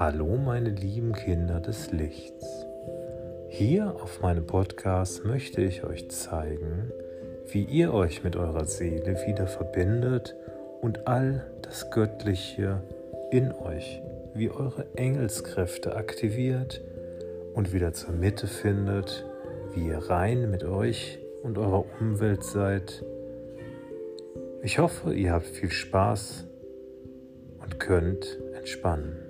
Hallo meine lieben Kinder des Lichts. Hier auf meinem Podcast möchte ich euch zeigen, wie ihr euch mit eurer Seele wieder verbindet und all das Göttliche in euch, wie eure Engelskräfte aktiviert und wieder zur Mitte findet, wie ihr rein mit euch und eurer Umwelt seid. Ich hoffe, ihr habt viel Spaß und könnt entspannen.